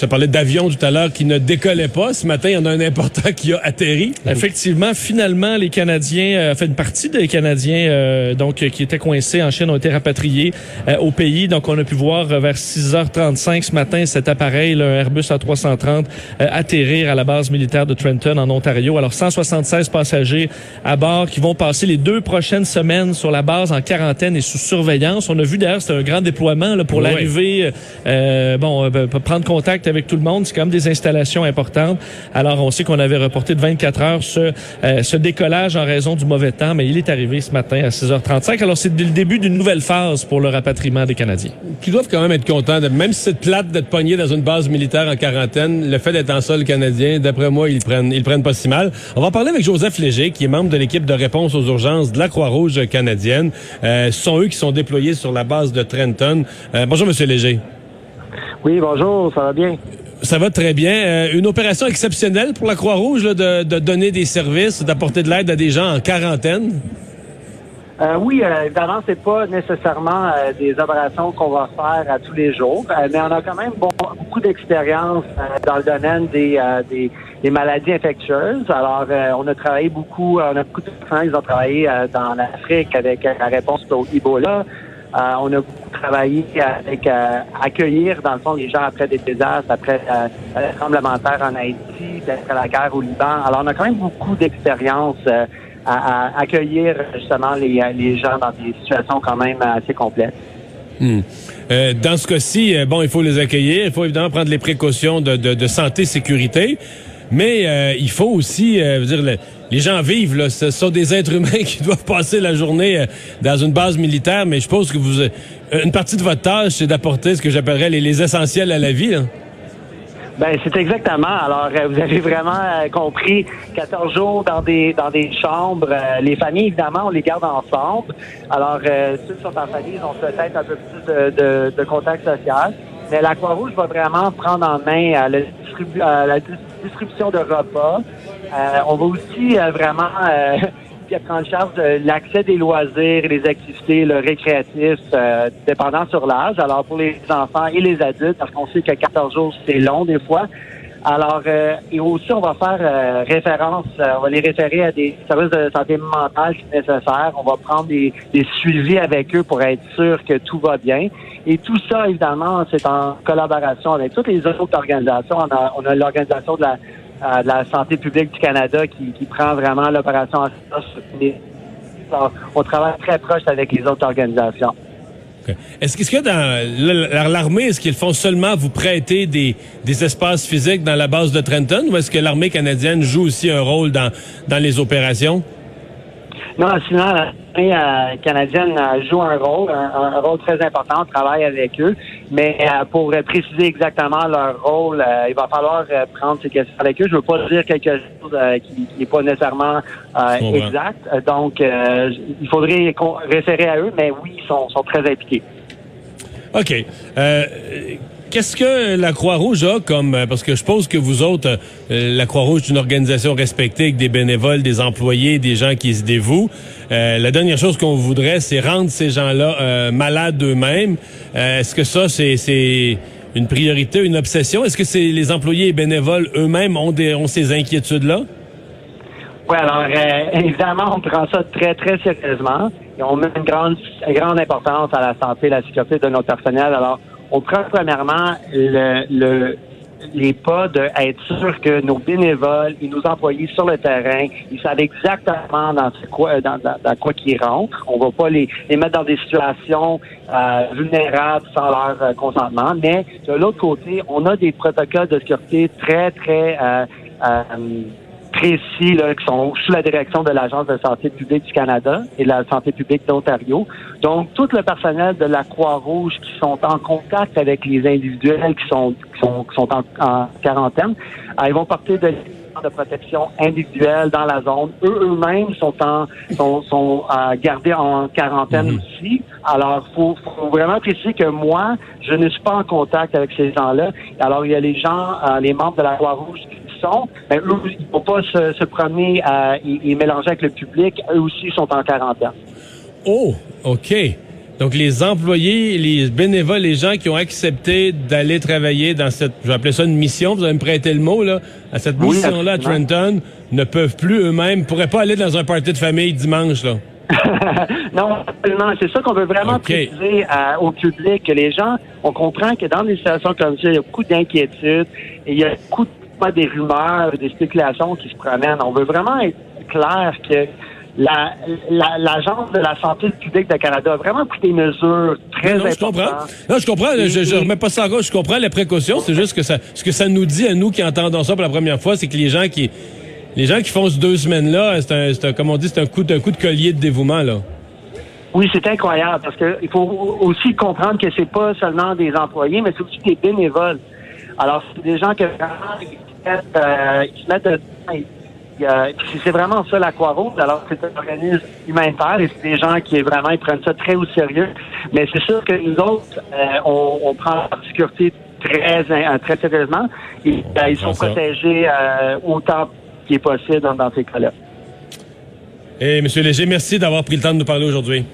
Je parlais d'avion tout à l'heure qui ne décollait pas. Ce matin, il y en a un important qui a atterri. Effectivement, finalement, les Canadiens, euh, fait une partie des Canadiens euh, donc qui étaient coincés en Chine ont été rapatriés euh, au pays. Donc, on a pu voir vers 6h35 ce matin cet appareil, le Airbus A330, atterrir à la base militaire de Trenton en Ontario. Alors, 176 passagers à bord qui vont passer les deux prochaines semaines sur la base en quarantaine et sous surveillance. On a vu d'ailleurs, c'est un grand déploiement là, pour l'arrivée, bon, prendre contact avec tout le monde. C'est quand même des installations importantes. Alors, on sait qu'on avait reporté de 24 heures ce, euh, ce décollage en raison du mauvais temps, mais il est arrivé ce matin à 6h35. Alors, c'est le début d'une nouvelle phase pour le rapatriement des Canadiens. Qui doivent quand même être contents, même si c'est plate d'être pogné dans une base militaire en quarantaine, le fait d'être en sol canadien, d'après moi, ils prennent, ils prennent pas si mal. On va parler avec Joseph Léger, qui est membre de l'équipe de réponse aux urgences de la Croix-Rouge canadienne. Euh, ce sont eux qui sont déployés sur la base de Trenton. Euh, bonjour, Monsieur Léger. Oui, bonjour, ça va bien? Ça va très bien. Euh, une opération exceptionnelle pour la Croix-Rouge de, de, donner des services, d'apporter de l'aide à des gens en quarantaine. Euh, oui, euh, évidemment, c'est pas nécessairement euh, des opérations qu'on va faire à tous les jours, mais on a quand même beaucoup d'expérience dans le domaine des, des, des, maladies infectieuses. Alors, on a travaillé beaucoup, on a beaucoup de gens qui ont travaillé dans l'Afrique avec la réponse au Ebola. Euh, on a beaucoup travaillé avec euh, accueillir, dans le fond, les gens après des désastres, après euh, le tremblement de terre en Haïti, après la guerre au Liban. Alors, on a quand même beaucoup d'expérience à, accueillir justement les, gens dans des situations quand même assez complexes. Hmm. dans ce cas-ci, bon, il faut les accueillir, il faut évidemment prendre les précautions de, de, de santé, sécurité. Mais euh, il faut aussi, euh, dire, les gens vivent, là, ce sont des êtres humains qui doivent passer la journée euh, dans une base militaire, mais je pense que vous, une partie de votre tâche, c'est d'apporter ce que j'appellerais les, essentiels à la vie. Ben, c'est exactement. Alors, vous avez vraiment compris 14 jours dans des dans des chambres. les familles, évidemment, on les garde ensemble. Alors, ceux qui sont en famille, ils ont peut-être un peu plus de, de, contact social. Mais la Croix-Rouge va vraiment prendre en main euh, la distribution de repas. Euh, on va aussi euh, vraiment prendre charge de l'accès des loisirs et des activités le récréatifs dépendant sur l'âge. Alors pour les enfants et les adultes, parce qu'on sait que 14 jours, c'est long des fois. Alors, et aussi, on va faire référence, on va les référer à des services de santé mentale si nécessaire. On va prendre des, des, suivis avec eux pour être sûr que tout va bien. Et tout ça, évidemment, c'est en collaboration avec toutes les autres organisations. On a, on a l'Organisation de la, euh, de la santé publique du Canada qui, qui prend vraiment l'opération en charge. On travaille très proche avec les autres organisations. Est-ce que dans l'armée, est-ce qu'ils font seulement vous prêter des, espaces physiques dans la base de Trenton ou est-ce que l'armée canadienne joue aussi un rôle dans, les opérations? Non, sinon, l'armée euh, canadienne euh, joue un rôle, un, rôle très important. On travaille avec eux. Mais euh, pour préciser exactement leur rôle, il va falloir prendre ces questions avec eux. Je ne veux pas dire quelque chose qui n'est pas nécessairement exact. Donc, il faudrait référer à eux, mais oui, ils sont, sont très impliqués. OK. Qu'est-ce que la Croix-Rouge a comme... Euh, parce que je suppose que vous autres, euh, la Croix-Rouge est une organisation respectée avec des bénévoles, des employés, des gens qui se dévouent. Euh, la dernière chose qu'on voudrait, c'est rendre ces gens-là malades eux-mêmes. Est-ce que ça, c'est une priorité, une obsession? Est-ce que c'est les employés et bénévoles eux-mêmes ont, des, ont ces inquiétudes-là? Oui, alors évidemment, on prend ça très, très sérieusement et on met une grande, grande importance à la santé et la sécurité de nos personnels. Alors, on prend premièrement le, les pas d'être sûr que nos bénévoles et nos employés sur le terrain, ils savent exactement dans quoi, dans, dans, quoi qu'ils rentrent. On va pas les, les mettre dans des situations euh, vulnérables sans leur euh, consentement. Mais de l'autre côté, on a des protocoles de sécurité très, très euh, précis là, qui sont sous la direction de l'Agence de santé publique du Canada et de la santé publique d'Ontario. Donc, tout le personnel de la Croix-Rouge qui sont en contact avec les individuels qui sont, qui sont, qui sont en, quarantaine, euh, ils vont porter de de protection individuelle dans la zone. Eux eux-mêmes sont en sont, sont euh, gardés en quarantaine mhm. aussi. Alors, faut, faut vraiment préciser que moi, je ne suis pas en contact avec ces gens-là. Alors, il y a les gens, euh, les membres de la Croix-Rouge sont, ben, eux, ils ne vont pas se, promener à, et, mélanger avec le public. Eux aussi sont en quarantaine. Oh, OK. Donc, les employés, les bénévoles, les gens qui ont accepté d'aller travailler dans cette, je vais appeler ça une mission, vous allez me prêter le mot, là, à cette mission-là à Trenton, ne peuvent plus eux-mêmes, pourraient pas aller dans un party de famille dimanche, là. non, c'est ça qu'on veut vraiment préciser au public, que les gens, on comprend que dans des situations comme ça, il y a beaucoup d'inquiétudes et il y a beaucoup de pas des rumeurs, des spéculations qui se promènent. On veut vraiment être clair que l'Agence la, de la santé publique de Canada a vraiment pris des mesures très non, Je comprends. Non, je comprends. je, je remets pas ça en gauche. Je comprends les précautions. C'est juste que ça, ce que ça nous dit à nous qui entendons ça pour la première fois, c'est que les gens qui, les gens qui font ce deux semaines-là, c'est un, comme on dit, c'est un coup, un coup de collier de dévouement, là. Oui, c'est incroyable parce qu'il faut aussi comprendre que c'est pas seulement des employés, mais c'est aussi des bénévoles. Alors, c'est des gens qui euh, ils se mettent euh, c'est vraiment ça la Croix-Rouge. Alors, c'est un organisme humanitaire et c'est des gens qui vraiment ils prennent ça très au sérieux. Mais c'est sûr que nous autres, euh, on, prend la sécurité très très sérieusement et ils sont protégés autant qu'il est possible dans, ces cas-là. Et eh, Monsieur Léger, merci d'avoir pris le temps de nous parler aujourd'hui.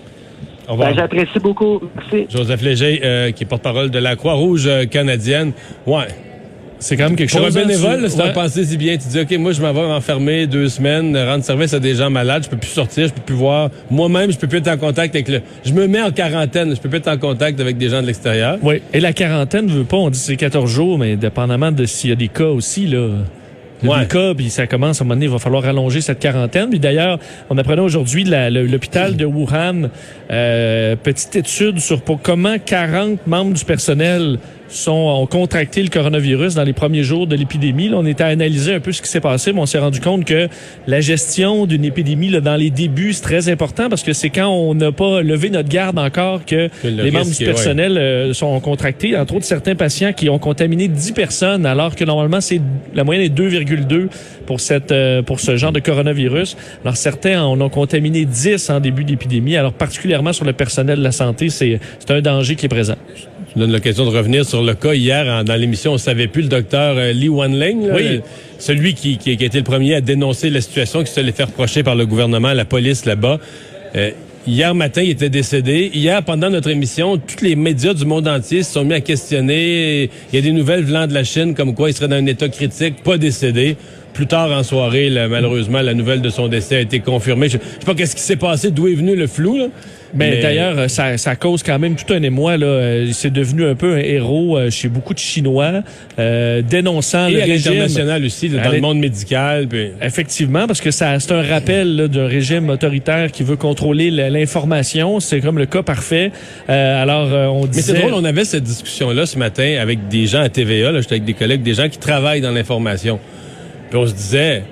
Ben, J'apprécie beaucoup. Merci. Joseph Léger, qui est porte-parole de la Croix-Rouge canadienne. Ouais. C'est quand même quelque chose. Pour un bénévole, c'est un pensée si bien. Tu dis, OK, moi, je m'en vais m'enfermer deux semaines, rendre service à des gens malades, je peux plus sortir, je peux plus voir. Moi-même, je peux plus être en contact avec le. Je me mets en quarantaine, je peux plus être en contact avec des gens de l'extérieur. Oui. Et la quarantaine veut pas, on dit c'est 14 jours, mais dépendamment de s'il y a des cas aussi, là. Ouais. cas, puis ça commence à un moment donné, il va falloir allonger cette quarantaine. Puis d'ailleurs, on apprenait aujourd'hui l'hôpital de Wuhan, euh, petite étude sur pour comment 40 membres du personnel sont, ont contracté le coronavirus dans les premiers jours de l'épidémie. On était à analyser un peu ce qui s'est passé, mais on s'est rendu compte que la gestion d'une épidémie là, dans les débuts, c'est très important parce que c'est quand on n'a pas levé notre garde encore que, les membres du personnel euh, sont contractés. Entre autres, certains patients qui ont contaminé 10 personnes, alors que normalement, c'est la moyenne est 2,2 pour cette euh, pour ce genre de coronavirus. Alors certains en ont contaminé 10 en début d'épidémie. Alors particulièrement sur le personnel de la santé, c'est un danger qui est présent donne l'occasion de revenir sur le cas hier dans l'émission. On savait plus le docteur euh, Lee Wanling, oui. celui qui, qui, a été le premier à dénoncer la situation qui se l'est fait reprocher par le gouvernement, la police là-bas. Euh, hier matin, il était décédé. Hier, pendant notre émission, tous les médias du monde entier se sont mis à questionner. Il y a des nouvelles venant de la Chine comme quoi il serait dans un état critique, pas décédé. Plus tard en soirée, malheureusement, la nouvelle de son décès a été confirmée. Je, ne sais pas qu'est-ce qui s'est passé, d'où est venu le flou. Là. Mais, d'ailleurs, ça, ça, cause quand même tout un émoi. Là. Euh, c'est devenu un peu un héros euh, chez beaucoup de Chinois, euh, dénonçant Et le à l'international aussi, dans le monde médical. Effectivement, parce que ça, c'est un rappel d'un régime autoritaire qui veut contrôler l'information. C'est comme le cas parfait. Euh, alors, on disait... Mais c'est drôle, on avait cette discussion-là ce matin avec des gens à TVA. Là, j'étais avec des collègues, des gens qui travaillent dans l'information. Puis on se disait,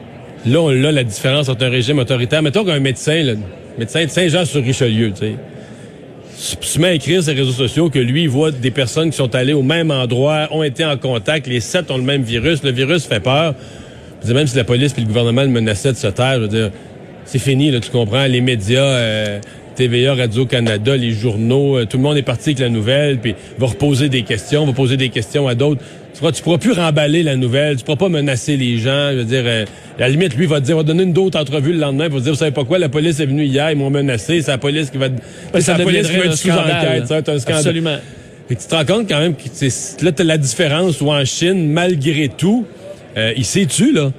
là, on a la différence entre un régime autoritaire. Mettons qu'un médecin, là, médecin de Saint-Jean-sur-Richelieu, tu sais, se met à écrire sur les réseaux sociaux que lui, voit des personnes qui sont allées au même endroit, ont été en contact, les sept ont le même virus, le virus fait peur. même si la police et le gouvernement menaçaient de se taire, je veux dire, c'est fini, là, tu comprends, les médias, euh, TVA, Radio-Canada, les journaux, euh, tout le monde est parti avec la nouvelle, puis va reposer des questions, va poser des questions à d'autres. Tu pourras, pourras plus remballer la nouvelle, tu pourras pas menacer les gens. Je veux dire, euh, à la limite, lui va te dire, va donner une autre entrevue le lendemain, va te dire, vous savez pas quoi, la police est venue hier, ils m'ont menacé, c'est la police qui va, c'est la police qui va être sous enquête, ça, un scandale. Absolument. Et tu te rends compte quand même que là, t'as la différence où en Chine, malgré tout, euh, il sait-tu, là?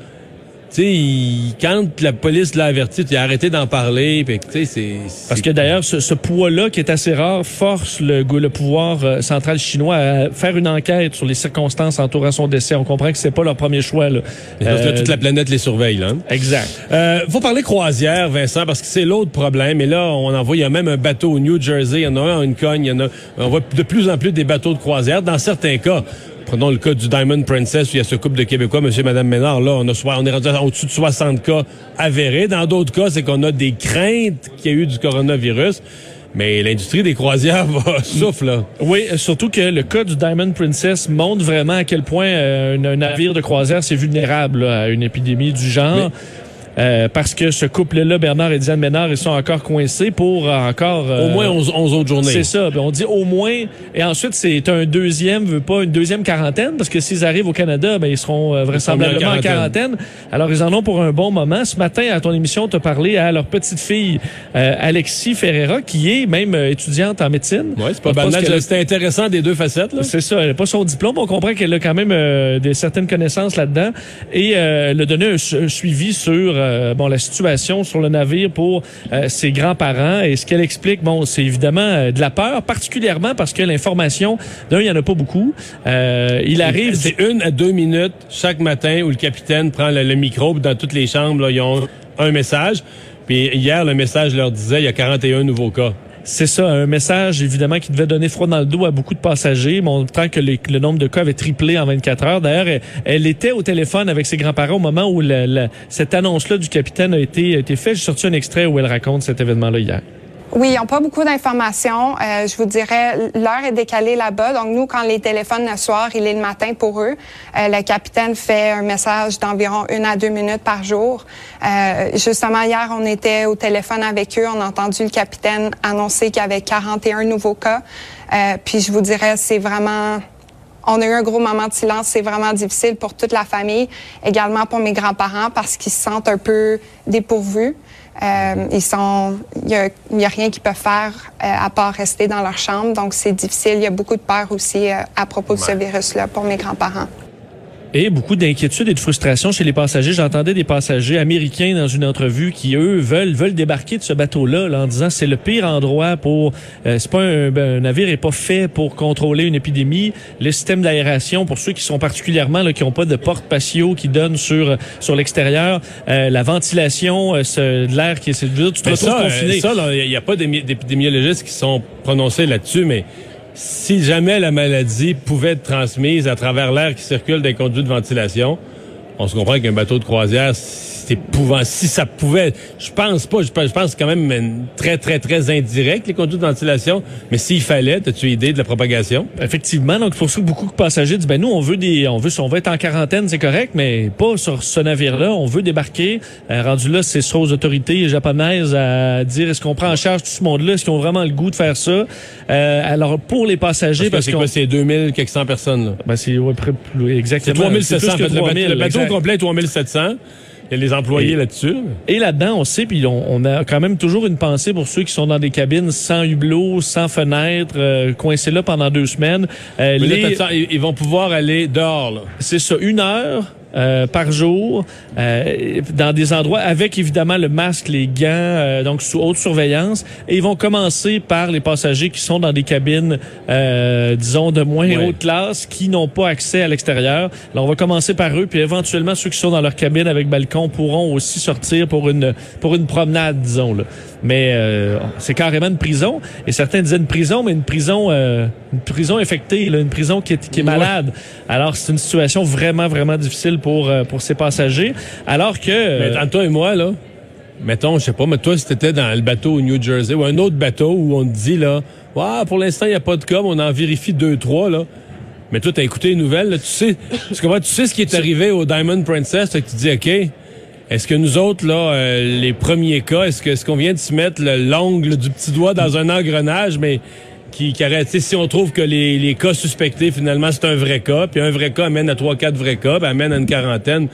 Tu sais, quand la police l'a averti, tu as arrêté d'en parler. c'est, Parce que d'ailleurs, ce, poids-là, qui est assez rare, force le, le pouvoir euh, central chinois à faire une enquête sur les circonstances entourant son décès. On comprend que c'est pas leur premier choix. Là. parce que toute la planète les surveille. Là. Hein. Exact. Euh, faut parler croisière, Vincent, parce que c'est l'autre problème. Et là, on en voit, il y a même un bateau au New Jersey, il y en a un une cogne, il y en a, on voit de plus en plus des bateaux de croisière. Dans certains cas, prenons le cas du Diamond Princess où il y a ce couple de Québécois, monsieur et madame Ménard, là, on, a, on est rendu au-dessus de 60 cas avérés. Dans d'autres cas, c'est qu'on a des craintes qu'il y a eu du coronavirus. Mais l'industrie des croisières va souffle, là. Oui, surtout que le cas du Diamond Princess montre vraiment à quel point euh, un, navire de croisière c'est vulnérable à une épidémie du genre. Euh, parce que ce couple-là, Bernard et Diane Ménard, ils sont encore coincés pour encore... Euh, au moins 11, autres journées. C'est ça. Ben, on dit au moins. Et ensuite, c'est un deuxième, veut pas une deuxième quarantaine, parce que s'ils arrivent au Canada, ben, ils seront euh, vraisemblablement en quarantaine. Alors, ils en ont pour un bon moment. Ce matin, à ton émission, tu as parlé à leur petite fille, Alexis Ferreira, qui est même étudiante en médecine. Oui, c'est pas banal. C'était intéressant des deux facettes. C'est ça. Elle n'a pas son diplôme. On comprend qu'elle a quand même des certaines connaissances là-dedans. Et elle a donné un suivi sur euh, bon la situation sur le navire pour euh, ses grands-parents. Et ce qu'elle explique, bon, c'est évidemment euh, de la peur, particulièrement parce que l'information, d'un, il y en a pas beaucoup. il arrive... C'est une à deux minutes chaque matin où le capitaine prend le, micro, dans toutes les chambres, là, ils ont un message. Puis hier, le message leur disait, il y a 41 nouveaux cas. C'est ça, un message évidemment qui devait donner froid dans le dos à beaucoup de passagers, montrant que le nombre de cas avait triplé en 24 heures. D'ailleurs, elle, était au téléphone avec ses grands-parents au moment où cette annonce-là du capitaine a été, a été faite. J'ai sorti un extrait où elle raconte cet événement-là hier. Oui, ils n'ont pas beaucoup d'informations. Euh, je vous dirais, l'heure est décalée là-bas. Donc, nous, quand les téléphones le soir, il est le matin pour eux. Euh, le capitaine fait un message d'environ une à deux minutes par jour. Euh, justement, hier, on était au téléphone avec eux. On a entendu le capitaine annoncer qu'il y avait 41 nouveaux cas. Puis, je vous dirais, c'est vraiment... On a eu un gros moment de silence. C'est vraiment difficile pour toute la famille, également pour mes grands-parents, parce qu'ils se sentent un peu dépourvus. Euh, ils sont, il y a, y a, rien qu'ils peuvent faire euh, à part rester dans leur chambre, donc c'est difficile. Il y a beaucoup de peur aussi euh, à propos de ce virus-là pour mes grands-parents. Et beaucoup d'inquiétude et de frustration chez les passagers. J'entendais des passagers américains dans une entrevue qui, eux, veulent veulent débarquer de ce bateau-là en disant c'est le pire endroit pour... Euh, c'est pas un, ben, un, navire est pas fait pour contrôler une épidémie. Le système d'aération, pour ceux qui sont particulièrement, là, qui n'ont pas de porte patio qui donne sur sur l'extérieur, euh, la ventilation, euh, ce, de l'air qui est... Tu te retrouves ça, confiné. ça, il n'y a pas d'épidémiologistes qui sont prononcés là-dessus, mais si jamais la maladie pouvait être transmise à travers l'air qui circule des conduits de ventilation, on se comprend qu'un bateau de croisière, c'est épouvant. Si ça pouvait, je pense pas, je pense, je pense quand même très, très, très indirect, les conduits de ventilation. Mais s'il fallait, as-tu idée de la propagation? Effectivement. Donc, pour ça beaucoup de passagers disent, ben, nous, on veut des, on veut, on veut être en quarantaine, c'est correct, mais pas sur ce navire-là. On veut débarquer. Euh, rendu là, c'est sur aux autorités japonaises à dire, est-ce qu'on prend en charge tout ce monde-là? Est-ce qu'ils ont vraiment le goût de faire ça? Euh, alors, pour les passagers, parce, que c'est quoi, c'est 2000, quelques personnes, là? Ben, c'est, ouais, exactement. C'est 3700. le, bateau complet, 3700. Il y a les employés là-dessus. Et là-dedans, on sait, puis on, a quand même toujours une pensée pour ceux qui sont dans des cabines sans hublot, sans fenêtre, euh, coincés là pendant deux semaines. Euh, ils vont pouvoir aller dehors. C'est ça, une heure euh, par jour euh, dans des endroits avec évidemment le masque, les gants, euh, donc sous haute surveillance. Et ils vont commencer par les passagers qui sont dans des cabines, disons, de moins haute classe, qui n'ont pas accès à l'extérieur. Alors on va commencer par eux, puis éventuellement ceux qui sont dans leur cabine avec balcon pourront aussi sortir pour une pour une promenade, disons. Là. Mais c'est carrément une prison. Et certains disaient une prison, mais une prison une prison infectée, là, une prison qui est, qui est malade. Alors c'est une situation vraiment vraiment difficile pour, euh, pour ses passagers. Alors que... Mais entre toi et moi, là, mettons, je sais pas, mais toi, si t'étais dans le bateau au New Jersey ou un autre bateau où on te dit, là, wow, pour l'instant, il n'y a pas de cas, on en vérifie deux, trois, là. Mais toi, t'as écouté les nouvelles, là, tu sais, tu sais ce qui est arrivé au Diamond Princess, que tu dis, OK, est-ce que nous autres, là, euh, les premiers cas, est-ce que est-ce qu'on vient de se mettre l'ongle du petit doigt dans un engrenage, mais qui, qui arrête? Si on trouve que les, les cas suspectés, finalement, c'est un vrai cas, puis un vrai cas amène à trois, quatre vrais cas, ben, amène à une quarantaine.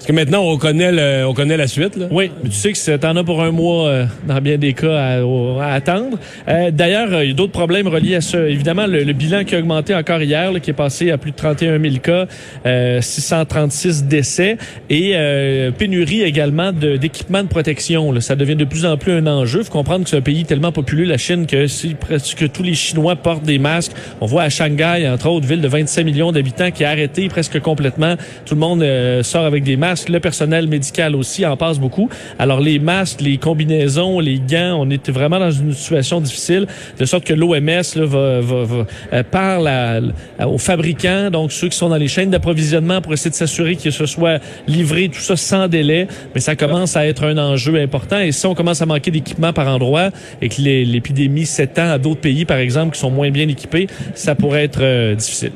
Parce que maintenant, on connaît, le, on connaît la suite. Là. Oui, mais tu sais que t'en as pour un mois, euh, dans bien des cas, à, à attendre. Euh, D'ailleurs, euh, il y a d'autres problèmes reliés à ça. Évidemment, le, bilan qui a augmenté encore hier, là, qui est passé à plus de 31 000 cas, 636 euh, décès, et pénurie également d'équipements de, protection. Là. Ça devient de plus en plus un enjeu. Faut comprendre que c'est un pays tellement populeux, la Chine, que si presque tous les Chinois portent des masques. On voit à Shanghai, entre autres, ville de 25 millions d'habitants, qui a arrêté presque complètement. Tout le monde sort avec des masques le personnel médical aussi en passe beaucoup. Alors les masques, les combinaisons, les gants, on est vraiment dans une situation difficile, de sorte que l'OMS va, va, va euh, parle aux fabricants, donc ceux qui sont dans les chaînes d'approvisionnement pour essayer de s'assurer que ce soit livré tout ça sans délai. Mais ça commence à être un enjeu important. Et si on commence à manquer d'équipement par endroit et que l'épidémie s'étend à d'autres pays, par exemple, qui sont moins bien équipés, ça pourrait être euh, difficile.